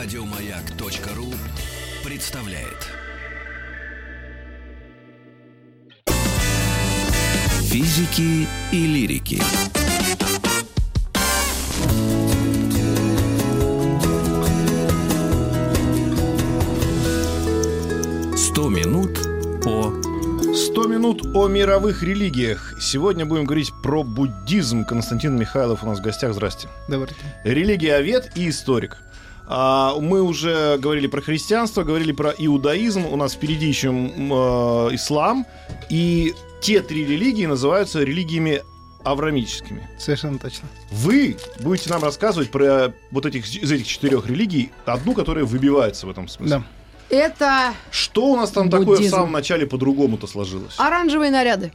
Радиомаяк.ру представляет. Физики и лирики. Сто минут по 100 минут о мировых религиях. Сегодня будем говорить про буддизм. Константин Михайлов у нас в гостях. Здрасте. Добрый Религиовед и историк. А, мы уже говорили про христианство, говорили про иудаизм. У нас впереди еще э, ислам. И те три религии называются религиями аврамическими. Совершенно точно. Вы будете нам рассказывать про вот этих из этих четырех религий одну, которая выбивается в этом смысле. Да. Это Что у нас там такое в Буддизм. самом начале по-другому-то сложилось? оранжевые наряды.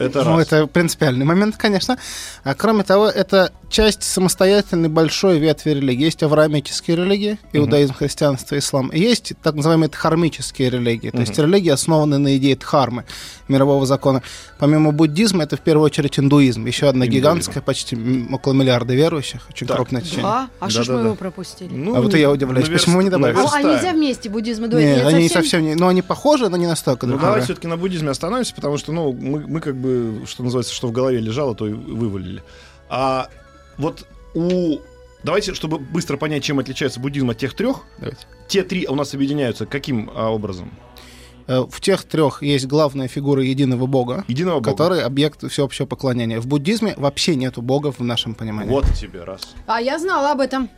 Это Ну, раз. это принципиальный момент, конечно. А кроме того, это часть самостоятельной большой ветви религии. Есть авраамические религии, иудаизм, христианство, ислам. И есть так называемые дхармические религии, то есть религии, основанные на идее дхармы, мирового закона. Помимо буддизма, это в первую очередь индуизм. Еще одна Индуизм. гигантская, почти около миллиарда верующих, очень Так. крупное течение. А, а что ж мы Да-да-да. его пропустили? Ну, А вот я удивляюсь, наверст- почему вы не добавили? А наверстаем. нельзя вместе буддизм и дуэт? Нет, Нет, они совсем- совсем не... Ну, они похожи, но не настолько Ну, давайте друга. все-таки на буддизме остановимся, потому что, ну, мы, мы как бы, что называется, что в голове лежало, то и вывалили. А вот у... Давайте, чтобы быстро понять, чем отличается буддизм от тех трех, Давайте. те три у нас объединяются каким а, образом? Э, В тех трех есть главная фигура единого бога, Единого Бога. который объект всеобщего поклонения. В буддизме вообще нету богов в нашем понимании. Вот тебе раз. А я знала об этом.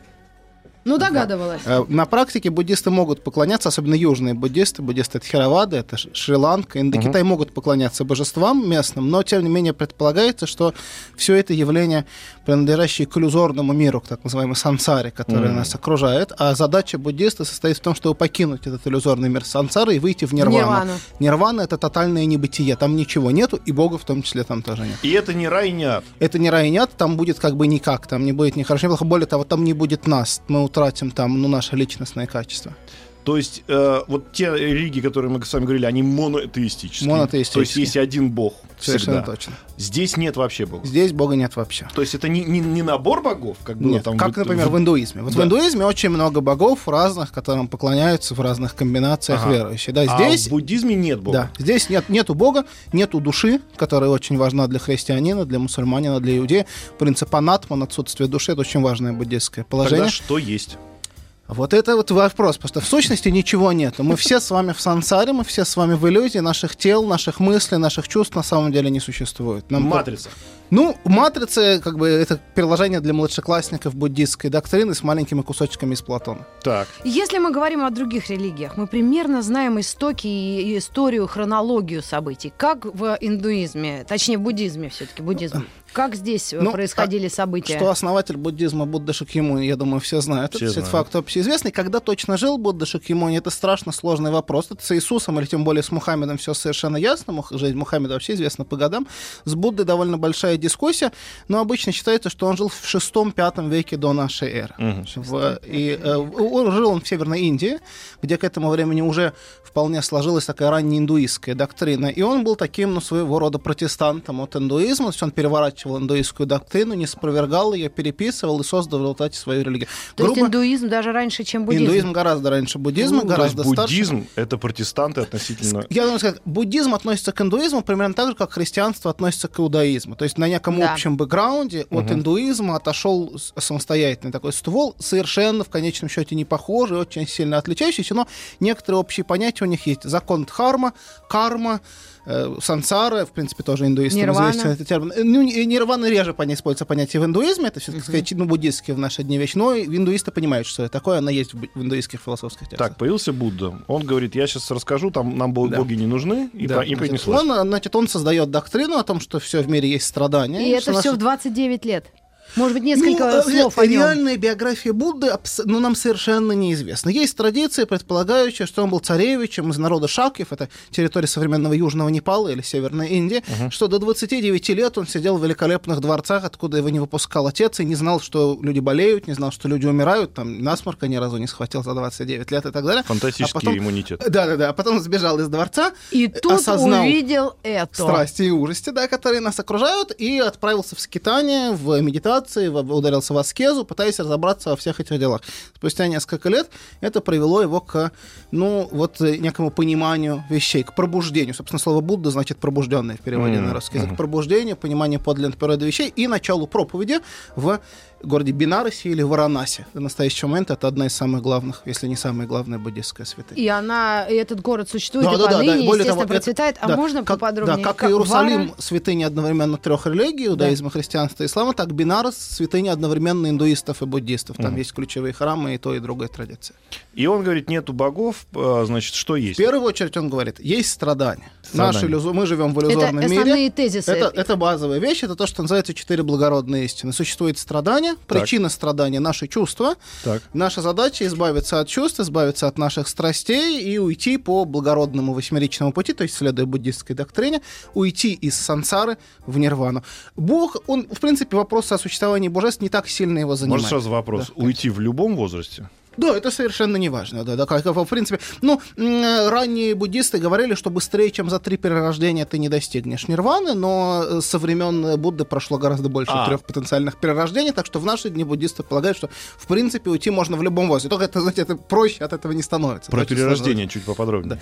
Ну, догадывалась. Э, На практике буддисты могут поклоняться, особенно южные буддисты, буддисты Тхеравады, это Шри-Ланка, Индокитай могут поклоняться божествам местным, но тем не менее предполагается, что все это явление, принадлежащее к иллюзорному миру, к так называемой сансаре, который Мгм. нас окружает, а задача буддиста состоит в том, чтобы покинуть этот иллюзорный мир сансары и выйти в нирвану. Нирвану. Нирвана — это тотальное небытие, там ничего нету, и бога в том числе там тоже нет. И это не рай, не ад. Это не рай и не ад, там будет как бы никак, там не будет ни хорошо, ни плохо. Более того, там не будет нас, мы утратим там, ну, наше личностное качество. То есть э, вот те религии, которые мы с вами говорили, они монотеистические. Монотеистические. То есть есть один бог Совершенно всегда. точно. Здесь нет вообще бога. Здесь бога нет вообще. То есть это не, не, не набор богов, как было Нет, там как, в- например, в индуизме. Вот Да. в индуизме очень много богов разных, которым поклоняются в разных комбинациях Ага. верующие. Да, А здесь, в буддизме нет бога. да, здесь нет, нету бога, нету души, которая очень важна для христианина, для мусульманина, для иудея. Принцип анатман, отсутствие души, это очень важное буддистское положение. Тогда что есть? Вот это вот вопрос, что в сущности ничего нет. Мы все с вами в сансаре, мы все с вами в иллюзии, наших тел, наших мыслей, наших чувств на самом деле не существует. Нам по- Матрица. Ну, матрица, как бы, это приложение для младшеклассников буддистской доктрины с маленькими кусочками из Платона. Так. Если мы говорим о других религиях, мы примерно знаем истоки и историю, хронологию событий. Как в индуизме, точнее, в буддизме все-таки, буддизм. Как здесь э, Ну, происходили события? Что основатель буддизма Будда Шакьямуни, я думаю, все знают. Все это знают. факт общеизвестный. Когда точно жил Будда Шакьямуни, это страшно сложный вопрос. Это с Иисусом или тем более с Мухаммедом все совершенно ясно. Мух- Жизнь Мухаммеда вообще известна по годам. С Буддой довольно большая дискуссия, но обычно считается, что он жил в шестом-пятом веке до нашей эры. Мгм. В- и, э, он жил он в Северной Индии, где к этому времени уже вполне сложилась такая ранняя индуистская доктрина. И он был таким, ну, своего рода протестантом от индуизма. То есть он переворачивал индуистскую доктрину, не спровергал ее, переписывал и создал в результате свою религию. То есть Грубо- индуизм даже раньше, чем буддизм? индуизм гораздо раньше буддизма, Ну, то есть гораздо старше. буддизм это протестанты относительно. Я думаю, сказать, буддизм относится к индуизму примерно так же, как христианство относится к иудаизму. То есть на неком Да. общем бэкграунде от индуизма отошел самостоятельный такой ствол, совершенно в конечном счете не похожий, очень сильно отличающийся, но некоторые общие понятия у них есть. Закон дхарма, карма, сансара, в принципе, тоже индуистам Нирвана. известен этот термин. Э, Ну, и нирвана реже понятие используется понятие в индуизме, это все-таки, сказать, ну, буддистские в наши дни вещь, но индуисты понимают, что это такое, она есть в индуистских философских текстах. Так, появился Будда. Он говорит, я сейчас расскажу, там нам бо- Да. боги не нужны, и, Да, по- и значит, понеслось. он, э, значит, он создает доктрину о том, что все в мире есть страдания. И это все наши- в 29 лет. Может быть, несколько Ну, э, слов э, о нем. Реальная биография Будды ну, нам совершенно неизвестна. Есть традиция, предполагающая, что он был царевичем из народа Шакьев, это территория современного Южного Непала или Северной Индии, что до 29 лет он сидел в великолепных дворцах, откуда его не выпускал отец, и не знал, что люди болеют, не знал, что люди умирают, там насморка ни разу не схватил за 29 лет и так далее. Фантастический А потом- иммунитет. Да-да-да, а потом сбежал из дворца, И тут осознал увидел это. страсти и ужасти, да, которые нас окружают, и отправился в скитание, в медитацию, медитации, в- ударился в аскезу, пытаясь разобраться во всех этих делах. Спустя несколько лет это привело его к, ну, вот э, некому пониманию вещей, к пробуждению. Собственно, слово Будда значит пробужденный в переводе Мгм, на русский язык. мгм. Пробуждение, понимание подлинной природы вещей и началу проповеди в городе Бинараси или Варанаси. В настоящий момент это одна из самых главных, если не самая главная буддистская святыня. И она, и этот город существует Да, и да, да, поныне, да. Более естественно, того, это- процветает. а да, можно как, поподробнее? Да, как, Как Иерусалим Вара? святыня одновременно трех религий, иудаизма, христианства и ислама, так Бинарас святыня одновременно индуистов и буддистов. Там Мгм. есть ключевые храмы и то, и другая традиция. И он говорит, нету богов, а, значит, что В есть? первую очередь он говорит, есть страдания. Страдания. Наши иллюзо- мы живем в Это иллюзорном мире. основные тезисы. Это, это базовая вещь, это то, что называется четыре благородные истины. Существует страдание, причина страдания — наши чувства. Так. Наша задача избавиться от чувств, избавиться от наших страстей и уйти по благородному восьмеричному пути, то есть, следуя буддистской доктрине, уйти из сансары в нирвану. Бог, он, в принципе, вопрос о существовании божеств не так сильно его занимает. Может, сразу вопрос. Да, Уйти в любом возрасте? Да, это совершенно не важно. Да, да, как, в принципе, ну, ранние буддисты говорили, что быстрее, чем за три перерождения ты не достигнешь нирваны, но э, со времен Будды прошло гораздо больше А. трех потенциальных перерождений, так что в наши дни буддисты полагают, что, в принципе, уйти можно в любом возрасте. Только это, знаете, это проще от этого не становится. Про перерождение чуть поподробнее.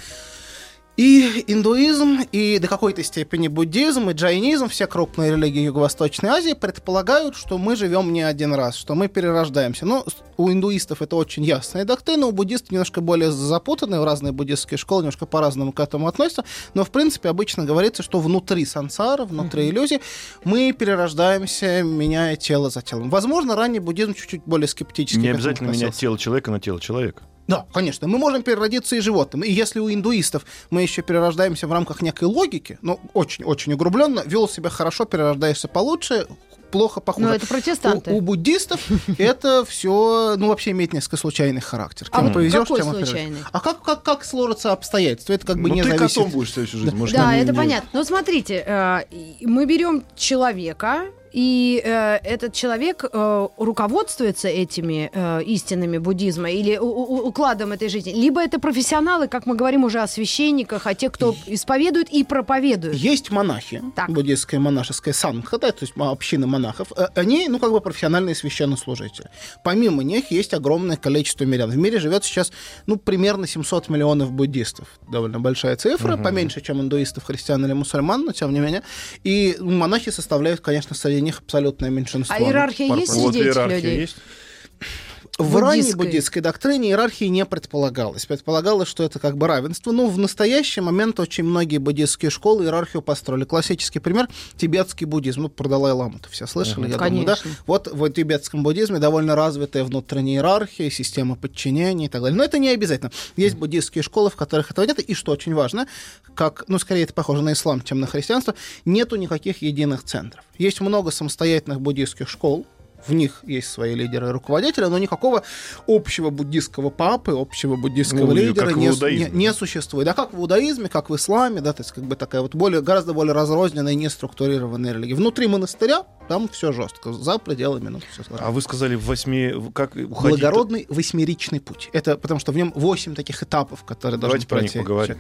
И индуизм, и до какой-то степени буддизм, и джайнизм, все крупные религии Юго-Восточной Азии предполагают, что мы живем не один раз, что мы перерождаемся. Но с- у индуистов это очень ясная доктрина, у буддистов немножко более запутанные, разные буддистские школы немножко по-разному к этому относятся, но, в принципе, обычно говорится, что внутри сансара, внутри иллюзий, мы перерождаемся, меняя тело за телом. Возможно, ранний буддизм чуть-чуть более скептически Не обязательно менять тело человека на тело человека. Да, конечно. Мы можем переродиться и животным. И если у индуистов мы еще перерождаемся в рамках некой логики, ну, очень-очень углубленно, вел себя хорошо, перерождаешься получше, плохо, похуже. Но это протестанты. У, у буддистов это все, ну, вообще имеет несколько случайный характер. А Кем повезешь, какой тем случайный? А как, как, как сложатся обстоятельства? Это как бы ну, не ты зависит. котом будешь всю жизнь. может, Да, это не- понятно. Но смотрите, э, мы берем человека, и э, этот человек э, руководствуется этими э, истинами буддизма или у- у- укладом этой жизни, либо это профессионалы, как мы говорим уже о священниках, о тех, кто исповедует и проповедует. Есть монахи, Так. буддистская монашеская сангха, да, то есть община монахов. Э, Они, ну, как бы профессиональные священнослужители. Помимо них есть огромное количество мирян. В мире живет сейчас, ну, примерно 700 миллионов буддистов. Довольно большая цифра, поменьше, чем индуистов, христиан или мусульман, но тем не менее. И монахи составляют, конечно, среди них абсолютное меньшинство. А иерархия Ну, есть пар- Вот среди этих иерархия людей? есть. В ранней Буддистской. доктрине иерархии не предполагалось. Предполагалось, что это как бы равенство. Но в настоящий момент очень многие буддистские школы иерархию построили. Классический пример — тибетский буддизм. Ну, про Далай-ламу-то все слышали, я думаю, да? Конечно. Вот в тибетском буддизме довольно развитая внутренняя иерархия, система подчинения и так далее. Но это не обязательно. Есть буддистские школы, в которых этого нет. И что очень важно, как, ну, скорее это похоже на ислам, чем на христианство, нету никаких единых центров. Есть много самостоятельных буддистских школ, в них есть свои лидеры и руководители, но никакого общего буддистского папы, общего буддистского Ну, лидера не, не- не существует. А как в иудаизме, как в исламе, да, то есть как бы такая вот более, гораздо более разрозненная и неструктурированная религия. Внутри монастыря там все жестко, за пределами, ну, все сложно. А вы сказали в восьми... Как уходить? Благородный восьмеричный путь. Это потому что в нем восемь таких этапов, которые Давайте должен про них пройти. поговорим.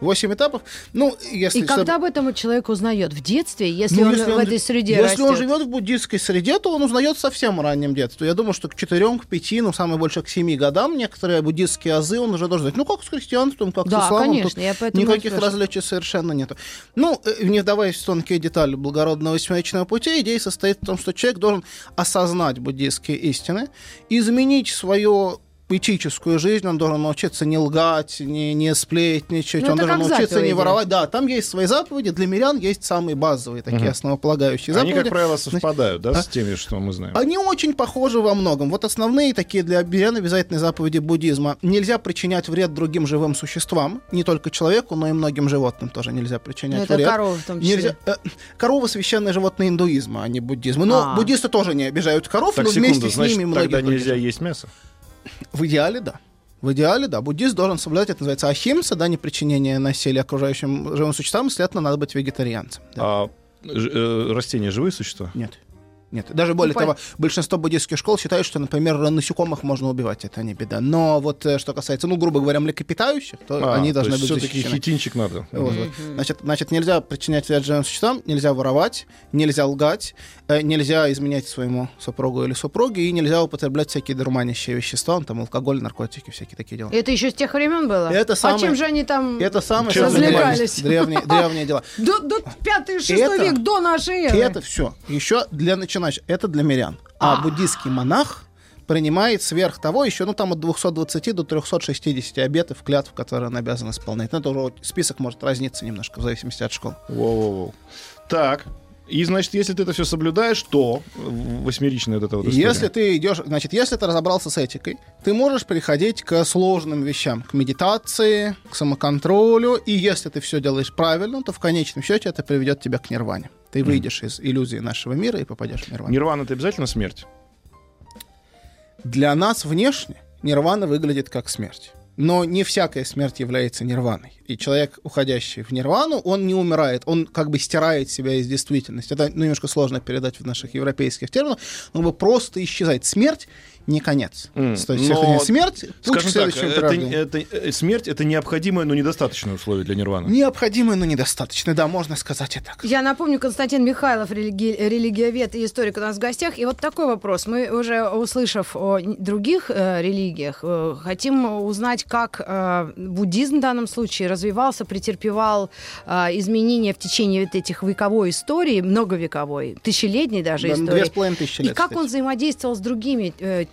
Восемь этапов. Ну, если И когда об этом человек узнает? В детстве, если Ну, он если в он- этой среде Если он растет? живет в буддистской среде, то он узнает в совсем раннем детстве. Я думаю, что к четырем, к пяти, ну, самое больше к семи годам некоторые буддистские азы он уже должен знать. Ну, как с христианством, как Да, с исламом. конечно, я поэтому никаких различий совершенно нету. Ну, э, не вдаваясь в тонкие детали благородного восьмеричного пути, идея состоит в том, что человек должен осознать буддистские истины, изменить свое этическую жизнь, он должен научиться не лгать, не, не сплетничать, Ну, он должен научиться не воровать. Да, там есть свои заповеди, для мирян есть самые базовые, такие основополагающие Они, заповеди. как правило, совпадают, да, а? с теми, что мы знаем. Они очень похожи во многом. Вот основные такие для мирян обязательные заповеди буддизма. Нельзя причинять вред другим живым существам, не только человеку, но и многим животным тоже нельзя Ну, причинять это вред. коровы в том числе. Нельзя. э, корова священное животное индуизма, а не буддизма. Но А. буддисты тоже не обижают коров, Так, но секунду, вместе с значит, ними многих тогда нельзя есть мясо? В идеале, да. В идеале, да. Буддист должен соблюдать, это называется ахимса, да, не причинение насилия окружающим живым существам, следовательно, надо быть вегетарианцем. Да. А э, растения живые существа? Нет. Нет, даже более Ну, того, большинство буддийских школ считают, что, например, насекомых можно убивать, это не беда. Но вот э, что касается, ну, грубо говоря, млекопитающих, то А, они то должны есть быть все-таки защищены. хитинчик надо. Вот, вот. Значит, значит, нельзя причинять вред живым существам, нельзя воровать, нельзя лгать, э, нельзя изменять своему супругу или супруге, и нельзя употреблять всякие дурманящие вещества, там алкоголь, наркотики, всякие такие дела. Это еще с тех времен было? Это А самое- чем же они там Это самые Чем самые развлекались? древние, древние дела. до, до 5-6 Это- век до нашей эры? Это все еще для начинающих, это для мирян. А буддийский монах принимает сверх того еще, ну, там от 220 до 360 обетов, клятв, которые он обязан исполнять. Ну, это уже список может разниться немножко в зависимости от школ. Воу-воу-воу. Так. И, значит, если ты это все соблюдаешь, то в- восьмеричная вот эта вот история. Если ты идешь, значит, если ты разобрался с этикой, ты можешь переходить к сложным вещам, к медитации, к самоконтролю, и если ты все делаешь правильно, то в конечном счете это приведет тебя к нирване. Ты выйдешь из иллюзии нашего мира и попадешь в нирвану. Нирвана это обязательно смерть? Для нас внешне нирвана выглядит как смерть. Но не всякая смерть является нирваной. И человек, уходящий в нирвану, он не умирает, он как бы стирает себя из действительности. Это ну, немножко сложно передать в наших европейских терминах, но бы просто исчезает. Смерть не конец. М, То есть но, это смерть, путь к Скажем так, следующему это, это- э, смерть это необходимое, но недостаточное условие для нирваны. Необходимое, но недостаточно. Да, можно сказать и так. Я напомню, Константин Михайлов, религи- религиовед и историк у нас в гостях. И вот такой вопрос. Мы уже, услышав о других э, религиях, э, хотим узнать, как э, буддизм в данном случае развивался, претерпевал э, изменения в течение вот этих вековой истории, многовековой, тысячелетней даже Да, истории. Две с половиной тысячи И лет. как кстати. он взаимодействовал с другими э,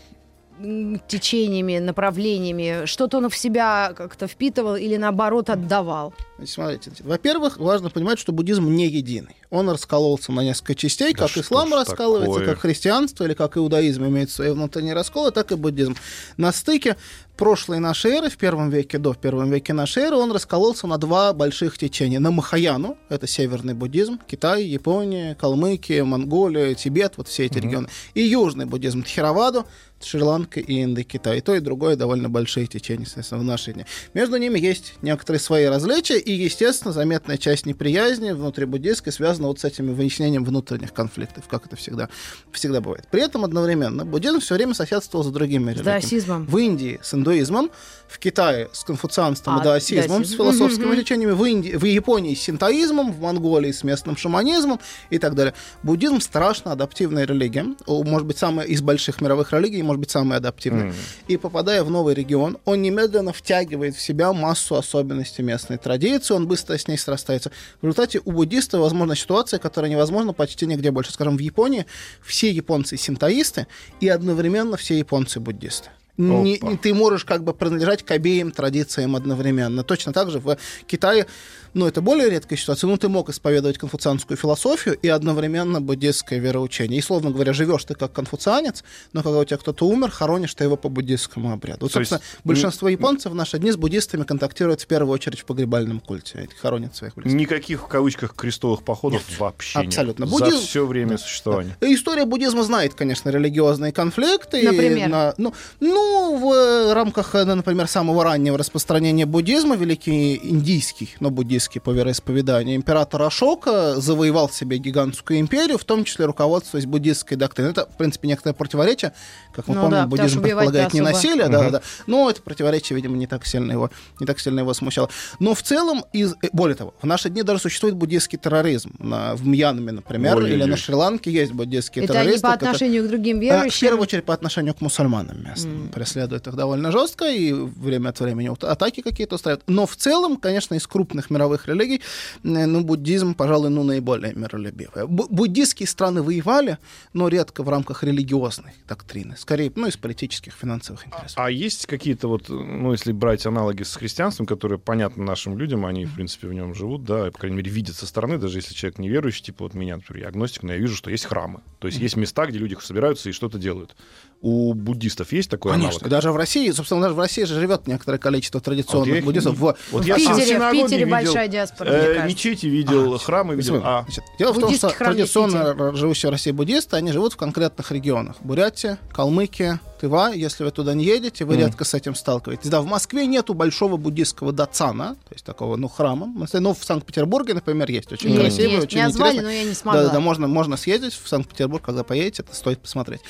течениями, направлениями? Что-то он в себя как-то впитывал или наоборот отдавал? Значит, смотрите, во-первых, важно понимать, что буддизм не единый. Он раскололся на несколько частей, Да как ислам раскалывается, такое? как христианство или как иудаизм имеет свои внутренние расколы, так и буддизм. На стыке прошлой нашей эры, в первом веке до в первом веке нашей эры, он раскололся на два больших течения. На Махаяну, это северный буддизм, Китай, Япония, Калмыкия, Монголия, Тибет, вот все эти регионы. И южный буддизм, Тхераваду, Шри-Ланка и Индокитай. И то, и другое довольно большие течения, соответственно, в наши дни. Между ними есть некоторые свои различия, и, естественно, заметная часть неприязни внутри буддийской связана вот с этими выяснением внутренних конфликтов, как это всегда, всегда бывает. При этом одновременно буддизм все время соседствовал с другими религиями. даосизмом. В Индии с индуизмом, в Китае с конфуцианством А, и даосизмом, даосизм. с философскими Мгм. течениями, в, Индии, в Японии с синтоизмом, в Монголии с местным шаманизмом и так далее. Буддизм страшно адаптивная религия, может быть, самая из больших мировых религий, может быть, самая адаптивная. И попадая в новый регион, он немедленно втягивает в себя массу особенностей местной традиции, он быстро с ней срастается. В результате у буддиста возможна ситуация, которая невозможна почти нигде больше. Скажем, в Японии все японцы синтоисты и одновременно все японцы буддисты. Не- ты можешь как бы принадлежать к обеим традициям одновременно. Точно так же в Китае, ну, это более редкая ситуация, но ты мог исповедовать конфуцианскую философию и одновременно буддистское вероучение. И, словно говоря, живешь ты как конфуцианец, но когда у тебя кто-то умер, хоронишь ты его по буддистскому обряду. Вот, То есть собственно, большинство японцев в наши дни с буддистами контактируют в первую очередь в погребальном культе. Эти хоронят своих близких. Никаких в кавычках крестовых походов вообще абсолютно. нет. Буддизм- За все время существования. И История буддизма знает, конечно, религиозные конфликты. И Например? на- ну, ну, в э, рамках, э, например, самого раннего распространения буддизма, великий индийский, но буддийский по вероисповеданию, император Ашока завоевал себе гигантскую империю, в том числе руководствуясь буддистской доктриной. Это, в принципе, некоторое противоречие. Как мы Ну помним, да, буддизм предполагает не особо. насилие, да, да, да. Но это противоречие, видимо, не так сильно его, не так сильно его смущало. Но в целом, из, э, более того, в наши дни даже существует буддийский терроризм. На, в Мьянме, например, Ой-ой-ой. или на Шри-Ланке есть буддийские Это они террористы. по которые- отношению к другим а, В верующим? первую очередь по отношению к мусульманам местным. Преследуют их довольно жестко и время от времени атаки какие-то устраивают. Но в целом, конечно, из крупных мировых религий, э, ну, буддизм, пожалуй, ну, наиболее миролюбивый. Бу- буддистские страны воевали, но редко в рамках религиозной доктрины. Скорее, ну, из политических, финансовых интересов. А есть какие-то вот, ну, если брать аналоги с христианством, которые понятны нашим людям, они, в принципе, в нем живут, да, и, по крайней мере, видят со стороны, даже если человек неверующий, типа вот меня, например, я агностик, но я вижу, что есть храмы. То есть есть места, где люди собираются и что-то делают. У буддистов есть такой Конечно, аналог? даже в России, собственно, даже в России же живет некоторое количество Вот традиционных их буддистов. не- В- вот В я Питере- в Питере видел, большая диаспора, э. Мечети видел, храмы видел. Смотри, А, значит, дело в том, что традиционно живущие в России буддисты, они живут в конкретных регионах. Бурятия, Калмыкия, Тыва, если вы туда не едете, вы редко с этим сталкиваетесь. Да, в Москве нету большого буддийского дацана, то есть такого, ну, храма. Ну, в Санкт-Петербурге, например, есть очень Есть, красивый, есть. очень Меня звали, но я не смогла. Да, да, можно, можно съездить в Санкт-Петербург, когда поедете, это стоит посмотреть.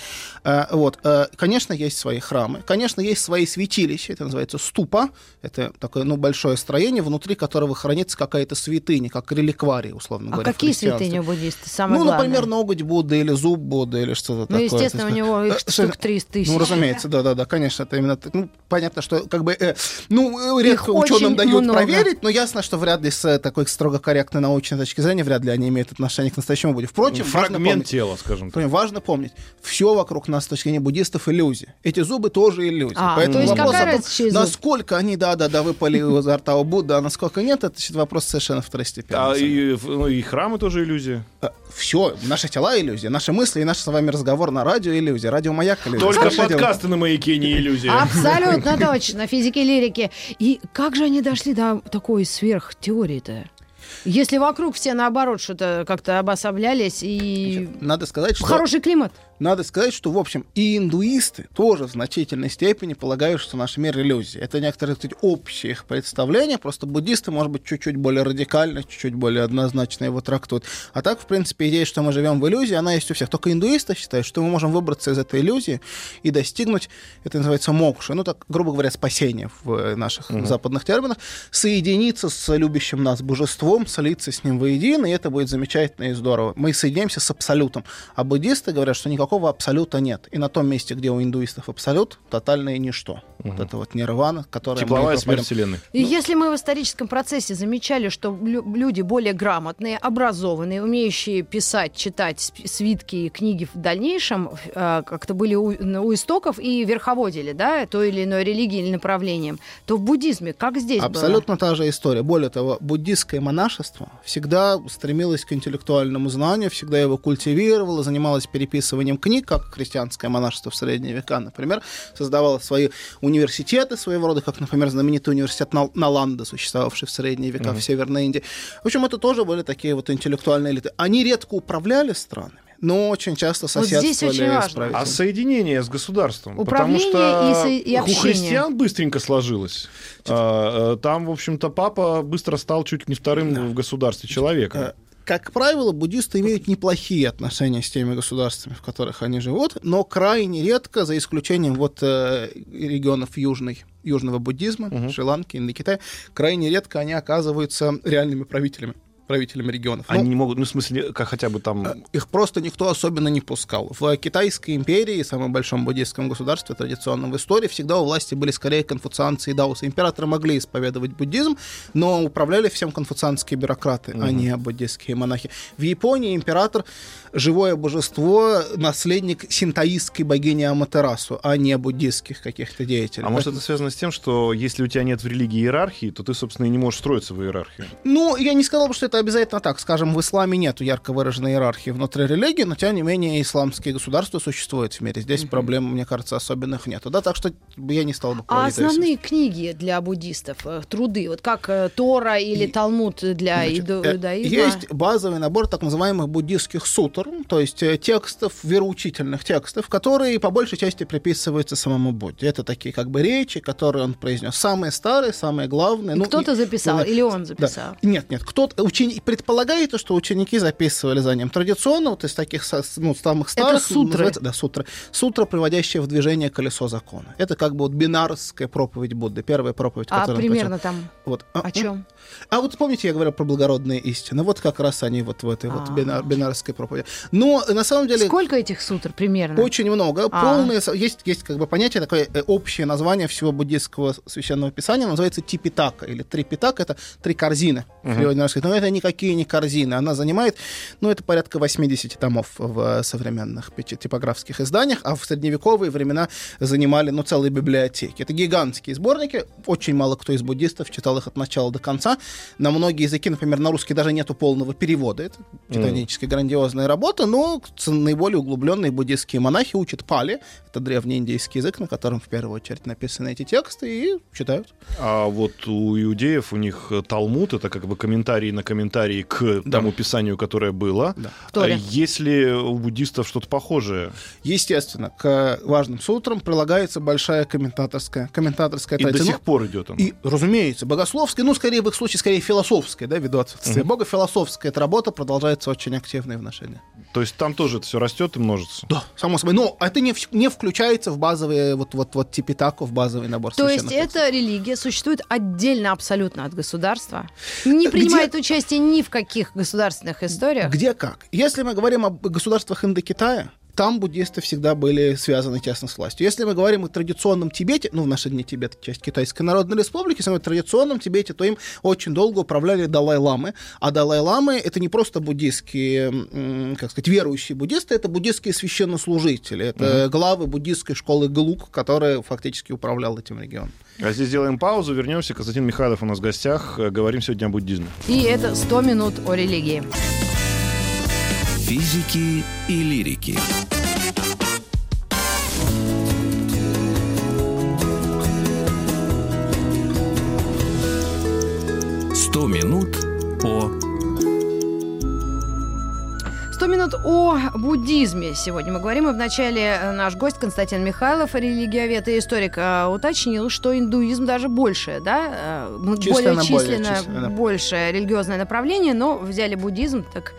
Э, вот, э, конечно, есть свои храмы, конечно, есть свои святилища, это называется ступа, это такое, ну, большое строение, внутри которого хранится какая-то святыня, как реликварий, условно А говоря. в какие святыни у буддисты? Самое Ну, главное. например, ноготь Будды или зуб Будды или что-то Ну, такое. естественно, То у него их э, штук что- 30 тысяч. Ну, разумеется, да-да-да, конечно, это именно так. Ну, понятно, что как бы, э, ну, э, редко Их ученым дают много. проверить, но ясно, что вряд ли с э, такой строго корректной научной точки зрения, вряд ли они имеют отношение к настоящему Будде. Впрочем, важно Фрагмент помнить, тела, скажем так. Важно помнить, все вокруг нас с точки зрения буддистов иллюзии. Эти зубы тоже иллюзии. А, Поэтому то есть вопрос какая о том, разница, чей зуб? насколько они, да-да-да, выпали изо рта у Будды, а насколько нет, это значит, вопрос совершенно второстепенный. А и, ну, и храмы тоже иллюзия. Все, наши тела иллюзия, наши мысли и наш с вами разговор на радио иллюзия, радиомаяк иллюзия. Только Дело. подкасты на маяке не иллюзия. Абсолютно точно, физики лирики. И как же они дошли до такой сверхтеории-то? Если вокруг все наоборот что-то как-то обособлялись и Надо сказать, что хороший климат. Надо сказать, что, в общем, и индуисты тоже в значительной степени полагают, что наш мир иллюзия. Это некоторые сказать, общие их представления, просто буддисты, может быть, чуть-чуть более радикально, чуть-чуть более однозначно его трактуют. А так, в принципе, идея, что мы живем в иллюзии, она есть у всех. Только индуисты считают, что мы можем выбраться из этой иллюзии и достигнуть, это называется мокша, ну, так, грубо говоря, спасения в э, наших западных терминах, соединиться с любящим нас божеством, слиться с ним воедино, и это будет замечательно и здорово. Мы соединяемся с абсолютом. А буддисты говорят, что никакого абсолюта нет. И на том месте, где у индуистов абсолют, тотальное ничто. Вот это вот нирвана, которая... Тепловая смерть Вселенной. И если мы в историческом процессе замечали, что лю- люди более грамотные, образованные, умеющие писать, читать свитки и книги в дальнейшем, э, как-то были у, у истоков и верховодили, да, той или иной религией или направлением, то в буддизме как здесь было? Абсолютно та же история. Более того, буддистское монашество всегда стремилось к интеллектуальному знанию, всегда его культивировало, занималось переписыванием книг, как христианское монашество в средние века, например, создавало свои университеты своего рода, как, например, знаменитый университет Нал- Наланда, существовавший в средние века в Северной Индии. В общем, это тоже были такие вот интеллектуальные элиты. Они редко управляли странами, но очень часто Вот здесь соседствовали очень с важно. А соединение с государством? Управление потому что и со- и у общение. христиан быстренько сложилось. А, э, Там, в общем-то, папа быстро стал чуть не вторым в государстве человеком. Как правило, буддисты имеют неплохие отношения с теми государствами, в которых они живут, но крайне редко, за исключением вот э, регионов южной, южного буддизма, Шри-Ланки, Индокитая, крайне редко они оказываются реальными правителями, правителями регионов. Ну, Они не могут, ну, в смысле, как хотя бы там... их просто никто особенно не пускал. В Китайской империи, самом большом буддийском государстве, традиционном в истории, всегда у власти были скорее конфуцианцы и даосы. Императоры могли исповедовать буддизм, но управляли всем конфуцианские бюрократы, а не буддийские монахи. В Японии император — живое божество, наследник синтоистской богини Аматерасу, а не буддийских каких-то деятелей. А может, это связано с тем, что если у тебя нет в религии иерархии, то ты, собственно, и не можешь строиться в иерархию. Ну, я не сказал бы, что это обязательно так. Скажем, в исламе нет ярко выраженной иерархии внутри религии, но, тем не менее, исламские государства существуют в мире. Здесь проблем, мне кажется, особенных нет. Да, так что я не стал бы А основные книги для буддистов, э, труды, вот как э, Тора или И- Талмуд для Значит, иду- э, иудаизма? Есть базовый набор так называемых буддистских сутр, то есть э, текстов, вероучительных текстов, которые по большей части приписываются самому Будде. Это такие как бы речи, которые он произнес. Самые старые, самые главные. Ну, Кто-то и- записал, да, или он да. записал? Нет, нет, кто-то ученик предполагается, что ученики записывали за ним. Традиционно вот из таких ну, самых старых сутры. называется- да, сутры. Сутра, приводящая в движение колесо закона. Это как бы вот бинарская проповедь Будды, первая проповедь, А которую он примерно там вот. о чем? А вот помните, я говорил про благородные истины? Вот как раз они вот в этой вот А. бинар- бинарской проповеди. Но на самом деле Сколько этих сутр примерно? очень много. А. Полное, со- есть, есть как бы понятие, такое э, общее название всего буддийского священного писания, называется Типитака, или Трипитака, это три корзины. русский. Но это никакие не корзины. Она занимает, ну, это порядка 80 томов в э, современных типографских изданиях, а в средневековые времена занимали, ну, целые библиотеки. Это гигантские сборники. Очень мало кто из буддистов читал их от начала до конца. На многие языки, например, на русский даже нету полного перевода. Это титанически грандиозная работа, но ц- наиболее углубленные буддистские монахи учат пали. Это древний индийский язык, на котором в первую очередь написаны эти тексты, и читают. А вот у иудеев у них э, Талмуд это как бы комментарий на комментарии к Да. тому писанию, которое было. Да. В Торе. А Есть ли у буддистов что-то похожее? Естественно, к важным сутрам прилагается большая комментаторская, комментаторская И до традиция. сих пор идет он. И, разумеется, богословская, ну, скорее в их случае, скорее философская, да, ввиду отсутствия Бога, философская эта работа продолжается очень активное вношение. То есть там тоже это все растет и множится. Да, само собой. Но это не, в- не включается в базовые, вот, вот, вот типитаку, в базовый набор То есть текстов. эта религия существует отдельно абсолютно от государства, не принимает участие ни в каких государственных историях. Где как? Если мы говорим об государствах Индокитая, там буддисты всегда были связаны тесно с властью. Если мы говорим о традиционном Тибете, ну, в наши дни Тибет часть Китайской Народной Республики, о традиционном Тибете, то им очень долго управляли Далай-ламы. А Далай-ламы — это не просто буддистские, как сказать, верующие буддисты, это буддистские священнослужители. Это главы буддистской школы Галук, которая фактически управляла этим регионом. А здесь делаем паузу, вернемся. Константин Михайлов у нас в гостях. Говорим сегодня о буддизме. И это 100 минут о религии. Физики и лирики. Сто минут по 100 минут о буддизме сегодня мы говорим. И вначале э, наш гость Константин Михайлов, религиовед и историк, э, уточнил, что индуизм даже больше, да, Численно более более численно, численно, да. большее религиозное направление, но взяли буддизм, так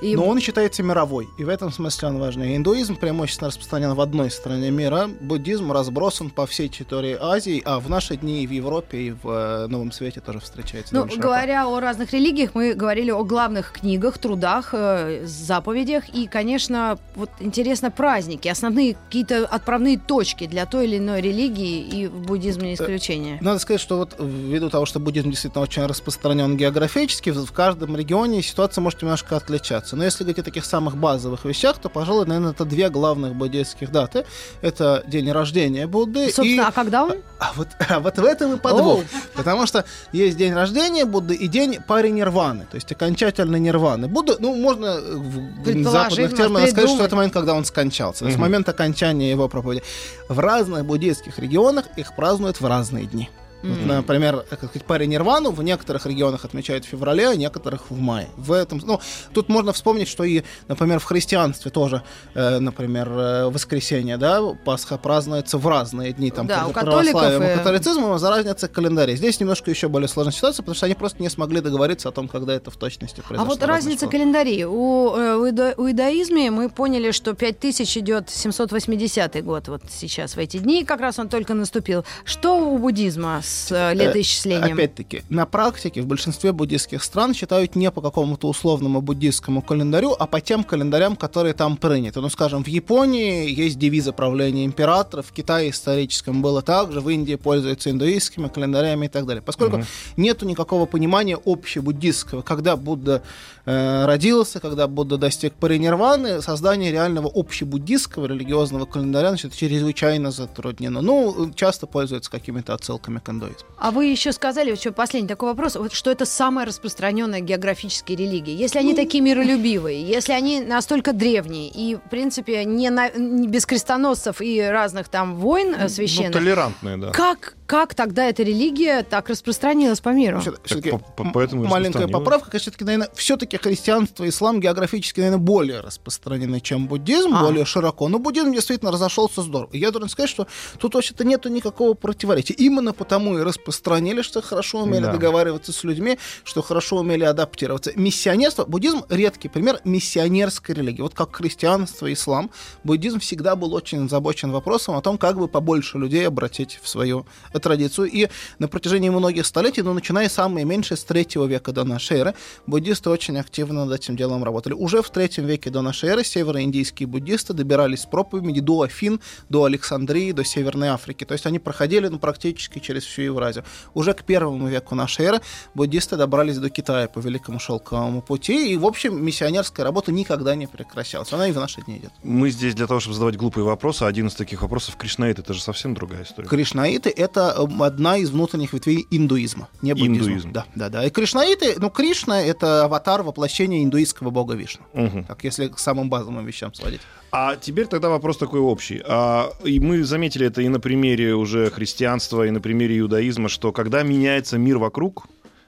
и Но он считается мировой, и в этом смысле он важный. Индуизм преимущественно распространен в одной стране мира, буддизм разбросан по всей территории Азии, а в наши дни и в Европе, и в э, Новом Свете тоже встречается. Ну, широко. говоря о разных религиях, мы говорили о главных книгах, трудах, э, заповедях. И, конечно, вот интересно праздники, основные какие-то отправные точки для той или иной религии, и в буддизме не исключение. Надо сказать, что вот ввиду того, что буддизм действительно очень распространен географически, в каждом регионе ситуация может немножко отличаться. Но если говорить о таких самых базовых вещах, то, пожалуй, наверное, это две главных буддийских даты. Это день рождения Будды и... Собственно, а когда он? А вот, а вот в этом и подвох. Оу. Потому что есть день рождения Будды и день паринирваны, то есть окончательной нирваны. Будда, ну, можно в западных терминах сказать, что это момент, когда он скончался. То есть момент окончания его проповеди. В разных буддийских регионах их празднуют в разные дни. Вот, М. например, как сказать, паринирвану в некоторых регионах отмечают в феврале, а некоторых в мае. В этом, ну, тут можно вспомнить, что и, например, в христианстве тоже, э, например, э, воскресенье, да, Пасха празднуется в разные дни, там, Да, у православием, и- у католицизма за разница календарей. Здесь немножко еще более сложная ситуация, потому что они просто не смогли договориться о том, когда это в точности А произошло. вот Разные разница школы. календарей. У, э, у ида- у иудаизме мы поняли, что 5000 идет 780 год вот сейчас, в эти дни, как раз он только наступил. Что у буддизма с э, летоисчислением? Опять-таки, на практике в большинстве буддийских стран считают не по какому-то условному буддийскому календарю, а по тем календарям, которые там приняты. Ну, скажем, в Японии есть девизы правления императоров, в Китае историческом было так же, в Индии пользуются индуистскими календарями и так далее. Поскольку нету никакого понимания общебуддистского, когда Будда э, родился, когда Будда достиг паринирваны, создание реального общебуддистского религиозного календаря значит, чрезвычайно затруднено. Ну, часто пользуются какими-то отсылками к индуизму. А вы еще сказали, еще последний такой вопрос, вот что это самая распространенная географические религии. Если они такие миролюбивые, если они настолько древние и, в принципе, не, на- не без крестоносцев и разных там войн э, Ну, священных, толерантные, да. как, как тогда эта религия так распространилась по миру? Всё-таки по- по- поэтому маленькая поправка, конечно, все-таки, наверное, все-таки христианство и ислам географически, наверное, более распространены, чем буддизм, А. более широко. Но буддизм действительно разошелся здорово. И я должен сказать, что тут вообще-то нету никакого противоречия. Именно потому и распространили, что хорошо умели Да. договариваться с людьми, что хорошо умели адаптироваться. Миссионерство, буддизм редкий пример миссионерской религии. Вот как христианство и ислам, буддизм всегда был очень озабочен вопросом о том, как бы побольше людей обратить в свою традицию. И на протяжении многих столетий, ну, начиная самые меньшие с третьего века до нашей эры, буддисты очень активно над этим делом работали. Уже в третьем веке до нашей эры североиндийские буддисты добирались с проповедями до Афин, до Александрии, до Северной Африки. То есть они проходили ну, практически через всю Евразию. Уже к первому веку нашей эры буддисты добрались до Китая по Великому Шелковому пути. И, в общем, миссионерская работа никогда не прекращалась. Она и в наши дни идет. Мы здесь для того, чтобы задавать глупые вопросы. Один из таких вопросов Кришнаит это же совсем другая история. Кришнаиты — это эм, одна из внутренних ветвей индуизма, не буддизма. Индуизм. Да, да, да. И кришнаиты, ну, Кришна — это аватар воплощения индуистского бога Вишну. Мгм. Так, если к самым базовым вещам сводить. А теперь тогда вопрос такой общий. А, и мы заметили это и на примере уже христианства, и на примере иудаизма, что когда меняется мир вокруг,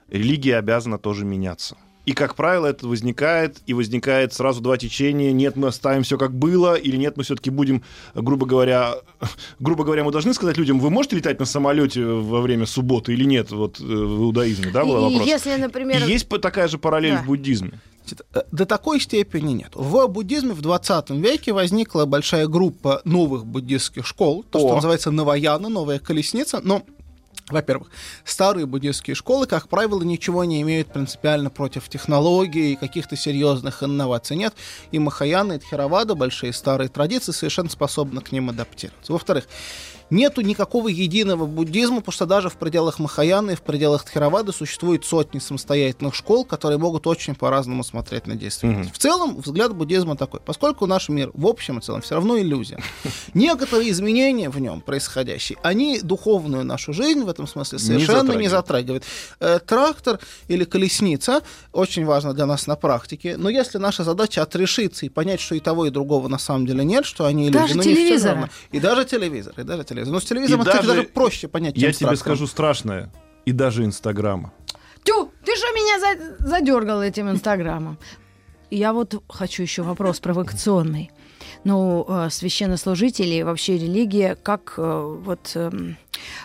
религия обязана тоже меняться. И, как правило, это возникает, и возникает сразу два течения. Нет, мы оставим все как было, или нет, мы все-таки будем, грубо говоря, грубо говоря, мы должны сказать людям, вы можете летать на самолете во время субботы или нет, вот э, в иудаизме, да, был И вопрос. если, например... И есть такая же параллель Да. в буддизме. Э, До такой степени нет. В буддизме в 20 веке возникла большая группа новых буддистских школ, то, О. что называется Наваяна, новая колесница, но во-первых, старые буддистские школы, как правило, ничего не имеют принципиально против технологий каких-то серьезных инноваций. Нет, и Махаяна, и Тхеравада, большие старые традиции, совершенно способны к ним адаптироваться. Во-вторых, нету никакого единого буддизма, потому что даже в пределах Махаяны и в пределах Тхеравады существует сотни самостоятельных школ, которые могут очень по-разному смотреть на действительность. В целом, взгляд буддизма такой. Поскольку наш мир в общем и целом все равно иллюзия, некоторые изменения в нем происходящие, они духовную нашу жизнь в этом смысле совершенно не затрагивают. Э, Трактор или колесница очень важно для нас на практике, но если наша задача отрешиться и понять, что и того, и другого на самом деле нет, что они иллюзии, Даже ну, не телевизора. равно. И даже телевизор, и даже телевизор. Но с телевизором, И кстати, даже- даже проще понять, чем Я тебе скажу страшное. И даже Инстаграма. Тю, ты что меня за- задергал этим инстаграмом? Я вот хочу еще вопрос провокационный. Ну, э, священнослужители и вообще религия, как э, вот эм,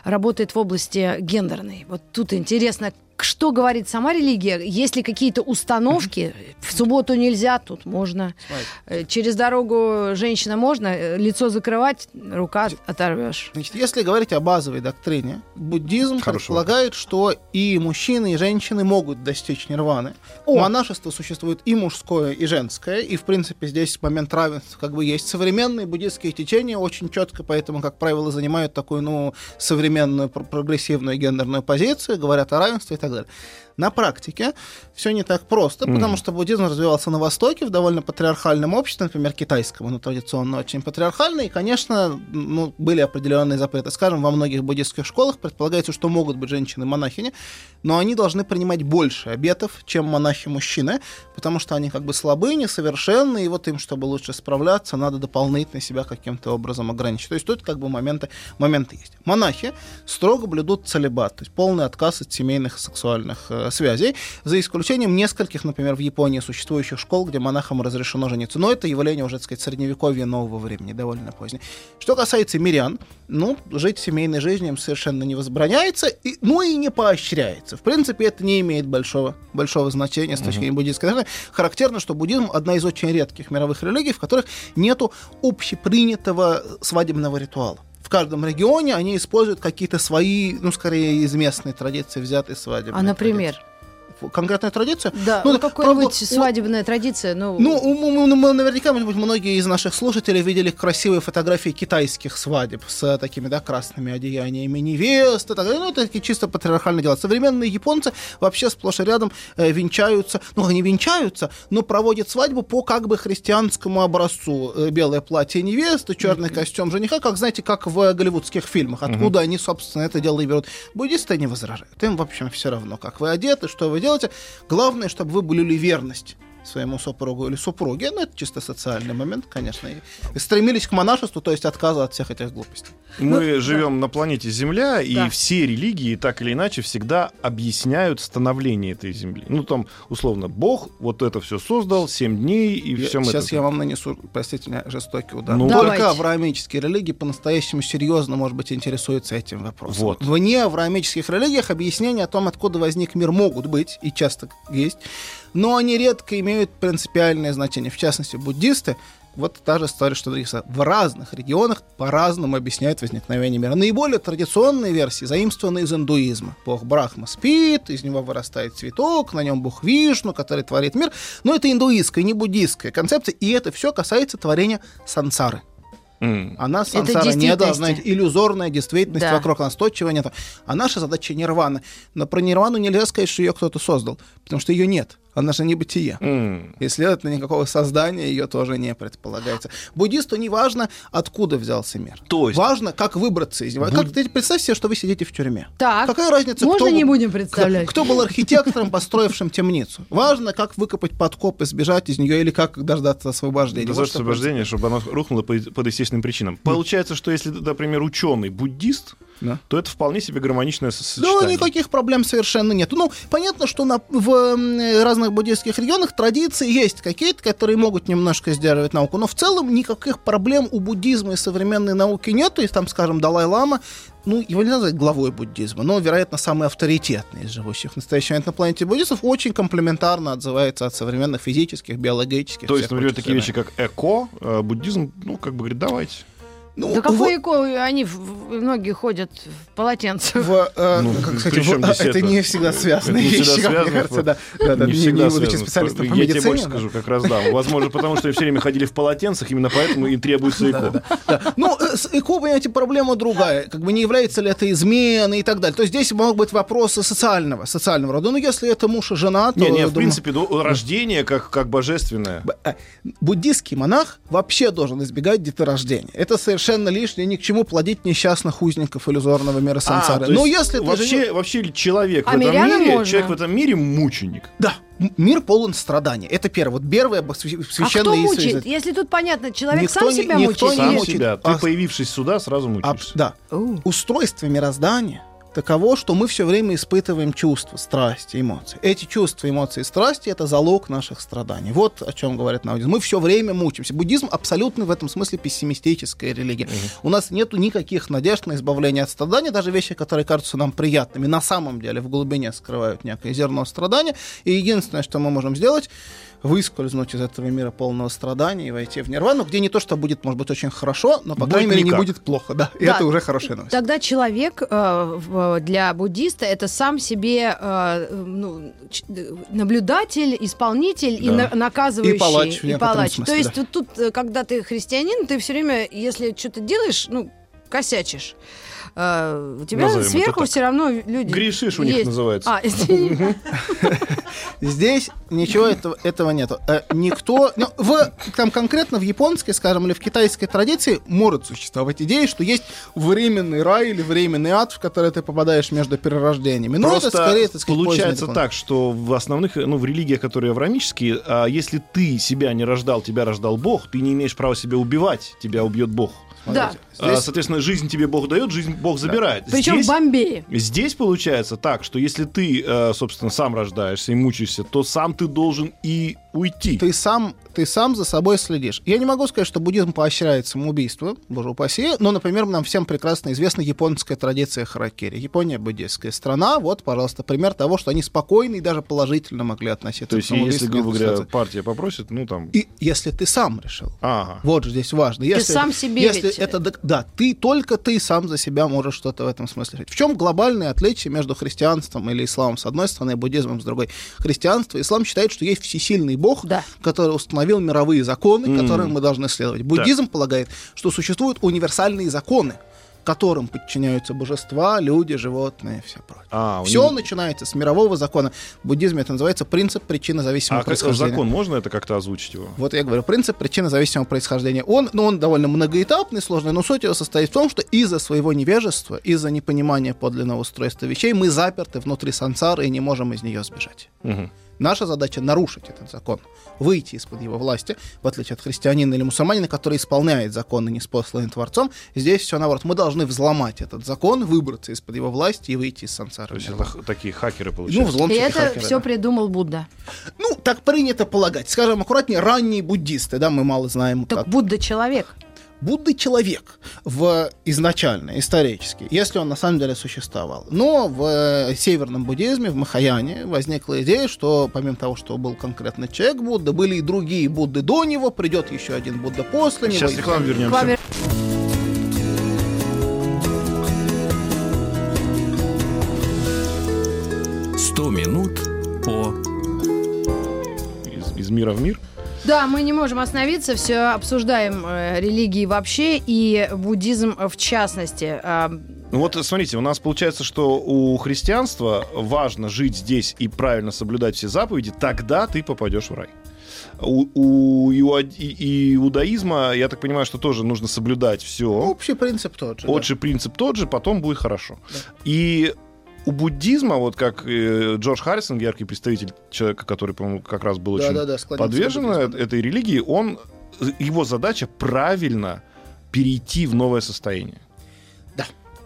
работает в области гендерной? Вот тут интересно, что говорит сама религия? Есть ли какие-то установки? В субботу нельзя, тут можно. Смотрите. Э, Через дорогу женщина можно, э, лицо закрывать, рука оторвешь. Значит, если говорить о базовой доктрине, буддизм Хорошо. предполагает, что и мужчины, и женщины могут достичь нирваны. О! Монашество существует и мужское, и женское, и, в принципе, здесь момент равенства как бы есть. Современные буддистские течения очень четко, поэтому, как правило, занимают такую, ну, современную пр- прогрессивную гендерную позицию, говорят о равенстве и так далее. На практике все не так просто, потому что буддизм развивался на Востоке в довольно патриархальном обществе, например, китайском, оно традиционно очень патриархально, и, конечно, ну, были определенные запреты. Скажем, во многих буддистских школах предполагается, что могут быть женщины-монахини, но они должны принимать больше обетов, чем монахи-мужчины, потому что они как бы слабы, несовершенны, и вот им, чтобы лучше справляться, надо дополнительно себя каким-то образом ограничить. То есть тут как бы моменты, моменты есть. Монахи строго блюдут целебат, то есть полный отказ от семейных сексуальных э, связей, за исключением нескольких, например, в Японии существующих школ, где монахам разрешено жениться. Но это явление уже, так сказать, средневековья нового времени, довольно позднее. Что касается мирян, ну, жить семейной жизнью им совершенно не возбраняется, и, ну и не поощряется. В принципе, это не имеет большого, большого значения с точки зрения буддийской жизни. Характерно, что буддизм одна из очень редких мировых религий, в которых нету общепринятого свадебного ритуала. В каждом регионе они используют какие-то свои, ну, скорее, из местной традиции взятые свадебные А, например? традиции. Конкретная традиция? Да, Ну, ну, какая-нибудь правда, у- свадебная традиция, ну... Ну, у- у- мы наверняка, может быть, многие из наших слушателей видели красивые фотографии китайских свадеб с такими, да, красными одеяниями невесты. Так, ну, это такие чисто патриархальные дела. Современные японцы вообще сплошь и рядом э, венчаются, ну, они венчаются, но проводят свадьбу по как бы христианскому образцу. Э, белое платье невесты, черный костюм жениха, как, знаете, как в голливудских фильмах. Откуда они, собственно, это дело и берут. Буддисты не возражают. Им, в общем, все равно, как вы одеты, что вы делаете. Главное, чтобы вы были верность своему супругу или супруге, ну, это чисто социальный момент, конечно, и, стремились к монашеству, то есть отказу от всех этих глупостей. Мы живем на планете Земля, и Да. все религии так или иначе всегда объясняют становление этой Земли. Ну, там, условно, Бог вот это все создал, 7 дней, и Я- всем сейчас это... я вам нанесу, простите меня, жестокий удар. Ну, Только Давайте. авраамические религии по-настоящему серьезно, может быть, интересуются этим вопросом. Вот. Вне авраамических религиях объяснения о том, откуда возник мир, могут быть, и часто есть, но они редко имеют принципиальное значение. В частности, буддисты, вот та же история, что в разных регионах по-разному объясняют возникновение мира. Наиболее традиционные версии заимствованы из индуизма. Бог Брахма спит, из него вырастает цветок, на нем Бог Вишну, который творит мир. Но это индуистская, не буддистская концепция, и это все касается творения сансары. М. Она сансара не должна быть иллюзорная действительность Да. вокруг нас, то, чего нет. А наша задача нирвана. Но про нирвану нельзя сказать, что ее кто-то создал, потому что ее нет. Она же не бытие. М. И, следовательно, никакого создания ее тоже не предполагается. Буддисту не важно, откуда взялся мир. То есть- Важно, как выбраться из него. Как, ты представь себе, что вы сидите в тюрьме. Так, Какая разница, можно кто не будем представлять? Кто, кто был архитектором, построившим темницу? Важно, как выкопать подкоп и сбежать из нее, или как дождаться освобождения. Вот Дождаться что освобождения, чтобы оно рухнуло по, по естественным причинам. Получается, что если, например, ученый буддист, Да. то это вполне себе гармоничное Ну, сочетание. никаких проблем совершенно нет. Ну, понятно, что на, в разных буддийских регионах традиции есть какие-то, которые могут немножко сдерживать науку, но в целом никаких проблем у буддизма и современной науки нет. То есть, там, скажем, Далай-Лама, ну, его нельзя назвать главой буддизма, но, вероятно, самый авторитетный из живущих в настоящий момент на планете буддистов, очень комплементарно отзывается от современных физических, биологических. То есть, например, такие вещи, как эко, э, буддизм, ну, как бы говорит, давайте. Ну, Да в- какой эко? Они в- в- многие ходят в полотенцах. в, э, Ну, как, кстати, в- здесь это, это? не всегда связанные Это не вещи, всегда как мне связано, кажется, да. да, да, не не, всегда не будучи специалистом по Я тебе медицине. больше да. скажу, как раз да. Возможно, потому что все время ходили в полотенцах, именно поэтому и требуется эко. Да. Ну, э, с ЭКО, понимаете, проблема другая. Как бы не является ли это изменой и так далее. То есть здесь могут быть вопросы социального, социального рода. Ну, если это муж и жена, то... Не, в думаю, принципе, рождение как, как божественное. э, Буддийский монах вообще должен избегать деторождения. Это совершенно лишнее, ни к чему плодить несчастных узников иллюзорного мира сансары. то ну, если вообще, живешь- вообще человек А в этом мире, можно? человек в этом мире мученик. Да, мир полон страданий. Это первое. Вот первое А священное кто есть мучает? связать. Если тут понятно, человек Никто сам не- себя никто мучает. не Сам или- мучает. себя. Ты, А- появившись сюда, сразу А, мучаешься. да. Оу. Устройство мироздания таково, что мы все время испытываем чувства, страсти, эмоции. Эти чувства, эмоции и страсти — это залог наших страданий. Вот о чем говорят наудизм. Мы все время мучаемся. Буддизм абсолютно в этом смысле пессимистическая религия. У нас нет никаких надежд на избавление от страданий, даже вещи, которые кажутся нам приятными, на самом деле в глубине скрывают некое зерно страдания. И единственное, что мы можем сделать, выскользнуть из этого мира полного страдания и войти в нирвану, где не то, что будет, может быть, очень хорошо, но, по Будет крайней мере, не будет плохо. Да, и Да. это уже хорошая новость. Тогда человек э, для буддиста это сам себе э, ну, наблюдатель, исполнитель и Да. на- наказывающий. И палач и палач. смысле, То есть да. вот тут, э, когда ты христианин, ты все время, если что-то делаешь, ну, косячишь. Э, у тебя Назовем это сверху все равно люди. Грешишь у них есть. называется. А, извини. Здесь ничего этого, этого нету. Э, никто... Ну, в, там конкретно в японской, скажем, или в китайской традиции может существовать идея, что есть временный рай или временный ад, в который ты попадаешь между перерождениями. Но Просто это скорее, так сказать, получается так, что в основных, ну, в религиях, которые авраамические, а, если ты себя не рождал, тебя рождал Бог, ты не имеешь права себя убивать, тебя убьет Бог. Да. Здесь- Соответственно, жизнь тебе Бог дает, жизнь Бог забирает. Причем Здесь- в Бомбее. Здесь получается так, что если ты, э, собственно, сам рождаешься и мучаешься, то сам ты должен и уйти. ты сам, ты сам за собой следишь. Я не могу сказать, что буддизм поощряет самоубийство, боже упаси, но, например, нам всем прекрасно известна японская традиция харакири. Япония буддийская страна, вот, пожалуйста, пример того, что они спокойно и даже положительно могли относиться То есть, к самоубийству. если, грубо говоря, партия попросит, ну там... И если ты сам решил. Ага. Вот же здесь важно. Если, сам себе если ведь- это док- да, ты только ты сам за себя можешь что-то в этом смысле решить. В чем глобальное отличие между христианством или исламом с одной стороны и буддизмом с другой? Христианство, ислам считает, что есть всесильный Бог, Да. который установил мировые законы, М. которым мы должны следовать. Буддизм полагает, что существуют универсальные законы, которым подчиняются божества, люди, животные все прочее. А, Все него- начинается с мирового закона. В буддизме это называется принцип причинно-зависимого А как- происхождения. закон можно это как-то озвучить его? Вот я говорю, принцип причинно-зависимого происхождения. Он, ну, он довольно многоэтапный, сложный, но суть его состоит в том, что из-за своего невежества, из-за непонимания подлинного устройства вещей мы заперты внутри сансары и не можем из нее сбежать. Мгм. Наша задача нарушить этот закон, выйти из-под его власти, в отличие от христианина или мусульманина, который исполняет законы, неспосланные Творцом. Здесь все наоборот. Мы должны взломать этот закон, выбраться из-под его власти и выйти из сансары. То есть это такие хакеры ну, получаются. взлом И всяких это хакеров, все да. придумал Будда. Ну, так принято полагать. Скажем аккуратнее, ранние буддисты, да, мы мало знаем. Так как- Будда человек. Будда человек в изначально, исторически, если он на самом деле существовал. Но в э, северном буддизме, в Махаяне, возникла идея, что помимо того, что был конкретно человек Будда, были и другие Будды до него, придет еще один Будда после него. Сейчас рекламу вернемся. 100 минут по Из, из мира в мир. Да, мы не можем остановиться, все обсуждаем э, религии вообще и буддизм в частности. А, Ну вот смотрите, у нас получается, что у христианства важно жить здесь и правильно соблюдать все заповеди, тогда ты попадешь в рай. У, у иудаизма, я так понимаю, что тоже нужно соблюдать все. Общий принцип тот же. да. Отже, принцип тот же, потом будет хорошо. И у буддизма, вот как э, Джордж Харрисон, яркий представитель человека, который, по-моему, как раз был очень Да-да-да, склонился подвержен да. этой религии, он, его задача правильно перейти в новое состояние.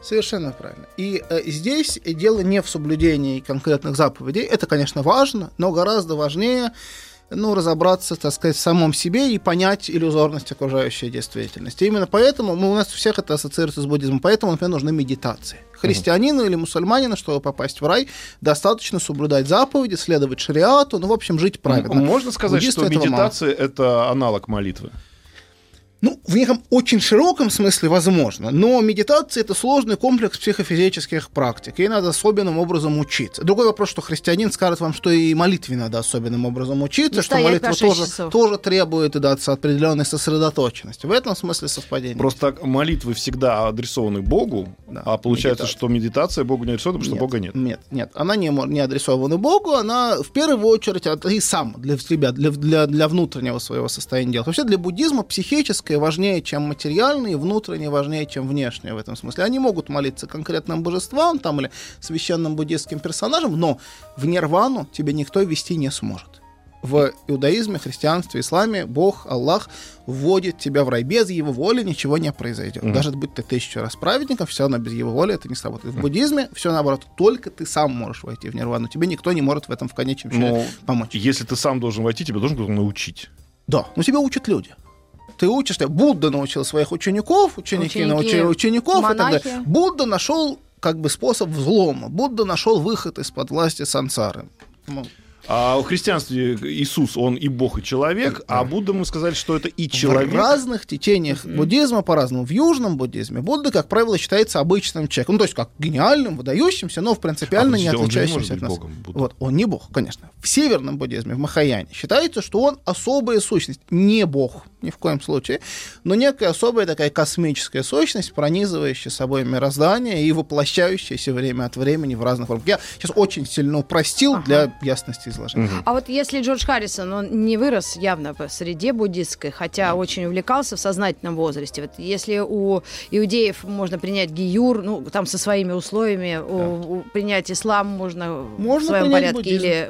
Совершенно правильно. И э, здесь дело не в соблюдении конкретных заповедей. Это, конечно, важно, но гораздо важнее ну, разобраться, так сказать, в самом себе и понять иллюзорность окружающей действительности. Именно поэтому мы, у нас у всех это ассоциируется с буддизмом, поэтому, например, нужны медитации. Христианину или мусульманину, чтобы попасть в рай, достаточно соблюдать заповеди, следовать шариату, ну, в общем, жить правильно. Можно сказать, Буддисту что медитация это аналог молитвы? Ну, в неком очень широком смысле возможно, но медитация это сложный комплекс психофизических практик, ей надо особенным образом учиться. Другой вопрос, что христианин скажет вам, что и молитве надо особенным образом учиться, Не что молитва тоже, часов. тоже требует да, определенной сосредоточенности. В этом смысле совпадение. Просто так молитвы всегда адресованы Богу, Да, а получается, медитация. что медитация Богу не адресована, потому что Бога нет. Нет, нет, она не, не адресована Богу, она в первую очередь, а ты сам, для себя, для, для, для внутреннего своего состояния дела. Вообще для буддизма психическое важнее, чем материальное, и внутреннее важнее, чем внешнее в этом смысле. Они могут молиться конкретным божествам там, или священным буддистским персонажам, но в нирвану тебе никто вести не сможет. В иудаизме, христианстве, исламе Бог, Аллах вводит тебя в рай. Без его воли ничего не произойдет. Мгм. Даже будь ты тысячу раз праведником, все равно без его воли это не сработает. В буддизме все наоборот. Только ты сам можешь войти в нирвану. Тебе никто не может в этом в конечном счете Но помочь. если ты сам должен войти, тебя должен кто-то научить. Да, но тебя учат люди. Ты учишься. Будда научил своих учеников, ученики, Ученики, научили учеников и так монахи. далее. Будда нашел как бы способ взлома. Будда нашел выход из-под власти сансары. Ну, А в христианстве Иисус, он и Бог, и человек, а Будда мы сказали, что это и человек. В разных течениях буддизма по-разному. В южном буддизме Будда, как правило, считается обычным человеком. Ну, то есть как гениальным, выдающимся, но в принципиально А, не отличающимся от нас. Богом, Будда. Вот, он не бог, конечно. В северном буддизме, в Махаяне, считается, что он особая сущность. Не бог, ни в коем случае, но некая особая такая космическая сущность, пронизывающая собой мироздание и воплощающаяся время от времени в разных формах. Я сейчас очень сильно упростил Ага. для ясности изложения. Мгм. А вот если Джордж Харрисон, он не вырос явно по среде буддистской, хотя очень увлекался в сознательном возрасте. Вот если у иудеев можно принять гиюр, ну, там со своими условиями, у- у- принять ислам можно, Можно в своем порядке буддизм. или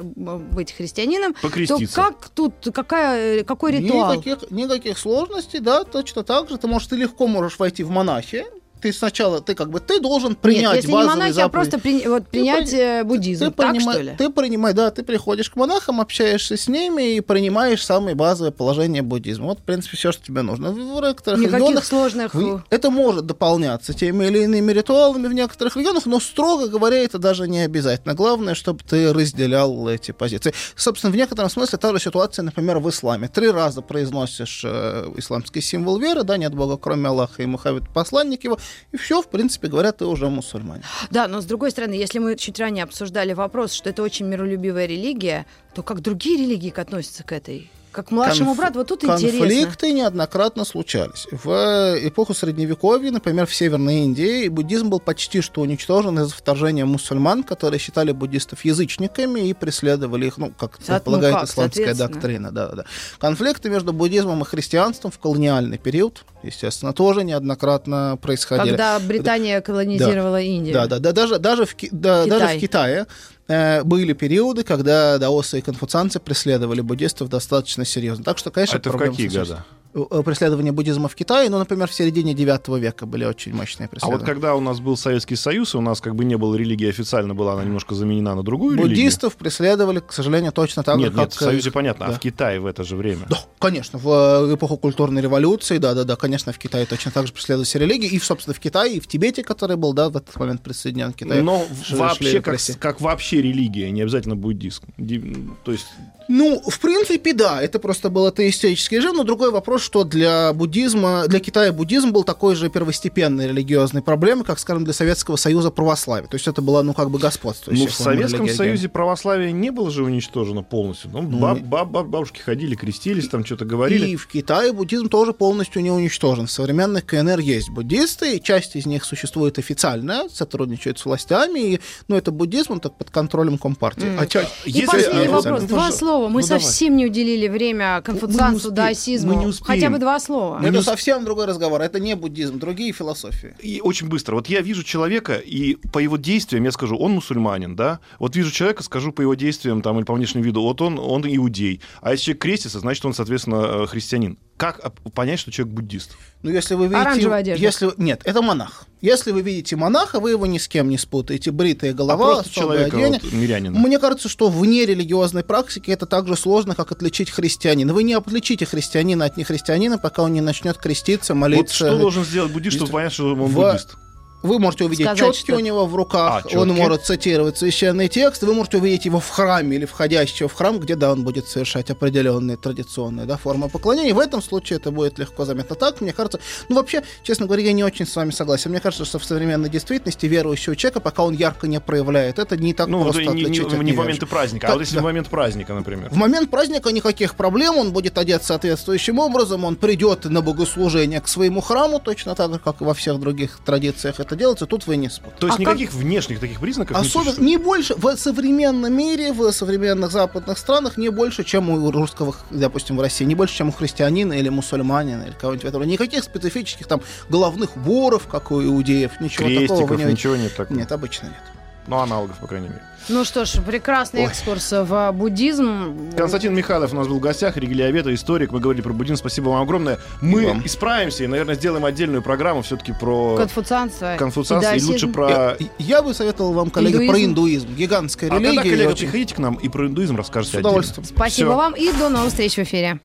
быть христианином, то как тут, какая, какой ритуал? Никаких, никаких сложностей, да, точно так же. Ты можешь, ты легко можешь войти в монахи. Ты сначала, ты как бы, ты должен принять Нет, если не базовые монахи, а заповеди. просто при- вот, принять э, буддизм, Ты, так принима- что ли? ты принимай, да, ты приходишь к монахам, общаешься с ними и принимаешь самые базовые положения буддизма. Вот, в принципе, все, что тебе нужно. В некоторых Никаких регионах сложных... Это может дополняться теми или иными ритуалами в некоторых регионах, но, строго говоря, это даже не обязательно. Главное, чтобы ты разделял эти позиции. Собственно, в некотором смысле та же ситуация, например, в исламе. Три раза произносишь э, исламский символ веры, да, нет Бога, кроме Аллаха, и Мухаммед посланник его, и все, в принципе говоря, ты уже мусульманин. Да, но с другой стороны, если мы чуть ранее обсуждали вопрос, что это очень миролюбивая религия, то как другие религии относятся к этой? Как младшему Конф- брату? Вот тут интересно. Конфликты неоднократно случались. В эпоху Средневековья, например, в Северной Индии, буддизм был почти что уничтожен из-за вторжения мусульман, которые считали буддистов язычниками и преследовали их, ну, как Со- ну как, исламская доктрина. Да, да. Конфликты между буддизмом и христианством в колониальный период, естественно, тоже неоднократно происходили. Когда Британия колонизировала Индию. Да, да, да, даже, даже, в, да, Китай. даже в Китае были периоды, когда даосы и конфуцианцы преследовали буддистов достаточно серьезно. Так что, А конечно, это в какие существуют. Э, Преследования буддизма в Китае, ну, например, в середине 9 века были очень мощные А вот преследования. когда у нас был Советский Союз, и у нас как бы не было религии официально, была она немножко заменена на другую Буддистов преследовали, к сожалению, точно так религию. же, Нет, как... нет, в э, Союзе понятно, а да. в Китае в это же время. Да, конечно, в э, эпоху культурной революции, да-да-да, конечно, в Китае точно так же преследовались религии, и, собственно, в Китае, и в Тибете, который был, да, в этот момент присоединен к Китаю. Но вообще, как, как вообще религия, не обязательно буддизм. Ди- То есть, Ну, в принципе, да, это просто был атеистический режим, но другой вопрос, что для буддизма, для Китая буддизм был такой же первостепенной религиозной проблемой, как, скажем, для Советского Союза православие. То есть это было, ну, как бы господствующая ну, в Советском религии. Союзе православие не было же уничтожено полностью. Ну, баб- баб- баб- бабушки ходили, крестились, там что-то говорили. И в Китае буддизм тоже полностью не уничтожен. В современных КНР есть буддисты, и часть из них существует официально, сотрудничают с властями, и, ну, это буддизм, он так под контролем Компартии. Мгм. А часть... И Если- последний вопрос. ну, Два пожалуйста. Слова. Мы Ну, давай. совсем не уделили время конфуцианству, даосизму. Мы не. Хотя бы два слова. Это совсем другой разговор. Это не буддизм, другие философии. И очень быстро. Вот я вижу человека, и по его действиям я скажу, он мусульманин, да? Вот вижу человека, скажу по его действиям там, или по внешнему виду, вот он, он иудей. А если человек крестится, значит, он, соответственно, э, христианин. Как понять, что человек буддист? Ну, если вы видите... Оранжевая одежда. Если... Нет, это монах. Если вы видите монаха, вы его ни с кем не спутаете. Бритая А голова, просто особое человека, одеяние. вот, мирянина. Мне кажется, что вне религиозной практики это так же сложно, как отличить христианина. Вы не отличите христианина от нехристианина, пока он не начнет креститься, Вот молиться. что должен сделать буддист, чтобы понять, что он В- буддист? Вы можете увидеть Сказать четки что-то. у него в руках, А, он может цитировать священный текст, вы можете увидеть его в храме или входящего в храм, где, да, он будет совершать определенные традиционные да, формы поклонения. В этом случае это будет легко заметно. Так, мне кажется, ну вообще, честно говоря, я не очень с вами согласен. Мне кажется, что в современной действительности верующего человека, пока он ярко не проявляет, это не так Ну, просто не, не- отличить от не в неверующего. моменты праздника, а Так, вот если да. в момент праздника, например. В момент праздника никаких проблем, он будет одет соответствующим образом, он придет на богослужение к своему храму, точно так же, как и во всех других традициях это делается, тут вы не спутаете. То есть А никаких внешних таких признаков не Особенно существует? не больше в современном мире, в современных западных странах не больше, чем у русского, допустим, в России, не больше, чем у христианина или мусульманина или кого-нибудь этого. Никаких специфических там головных уборов, как у иудеев, ничего такого Крестиков, вы не увидите. ничего нет такого. Нет, обычно нет. Ну, аналогов, по крайней мере. Ну что ж, прекрасный Ой. экскурс в буддизм. Константин Михайлов у нас был в гостях, религиовед, историк. Мы говорили про буддизм. Спасибо вам огромное. Мы вам. исправимся и, наверное, сделаем отдельную программу все-таки про Конфуцианство. конфуцианство и лучше иудаизм. про... Я, я бы советовал вам, коллеги, Индуизм. про индуизм. Гигантская А тогда, религия. коллега, очень- приходите к нам и про индуизм расскажете С удовольствием. Спасибо Всё. вам и до новых встреч в эфире.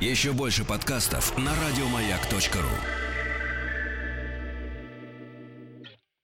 Еще больше подкастов на радиомаяк.ру.